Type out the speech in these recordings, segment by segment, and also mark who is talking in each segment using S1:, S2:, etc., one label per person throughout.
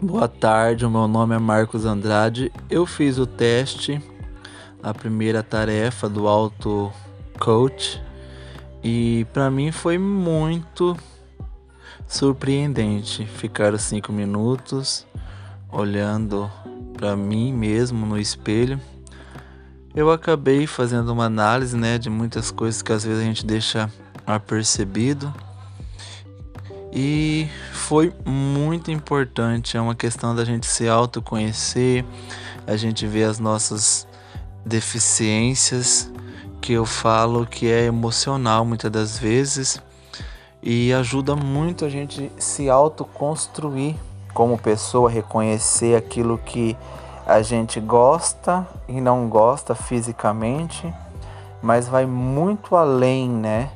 S1: Boa tarde, o meu nome é Marcos Andrade. Eu fiz o teste, a primeira tarefa do Auto Coach, e para mim foi muito surpreendente ficar cinco minutos olhando para mim mesmo no espelho. Eu acabei fazendo uma análise, né, de muitas coisas que às vezes a gente deixa apercebido e foi muito importante. É uma questão da gente se autoconhecer, a gente ver as nossas deficiências, que eu falo que é emocional muitas das vezes, e ajuda muito a gente se autoconstruir como pessoa, reconhecer aquilo que a gente gosta e não gosta fisicamente, mas vai muito além, né?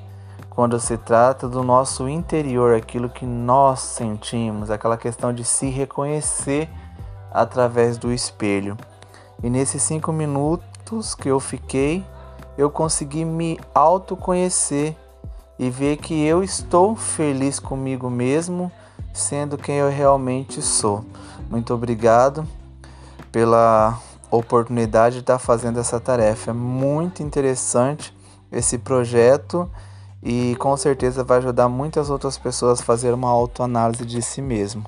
S1: Quando se trata do nosso interior, aquilo que nós sentimos, aquela questão de se reconhecer através do espelho. E nesses cinco minutos que eu fiquei, eu consegui me autoconhecer e ver que eu estou feliz comigo mesmo, sendo quem eu realmente sou. Muito obrigado pela oportunidade de estar fazendo essa tarefa. É muito interessante esse projeto e com certeza vai ajudar muitas outras pessoas a fazer uma autoanálise de si mesmo.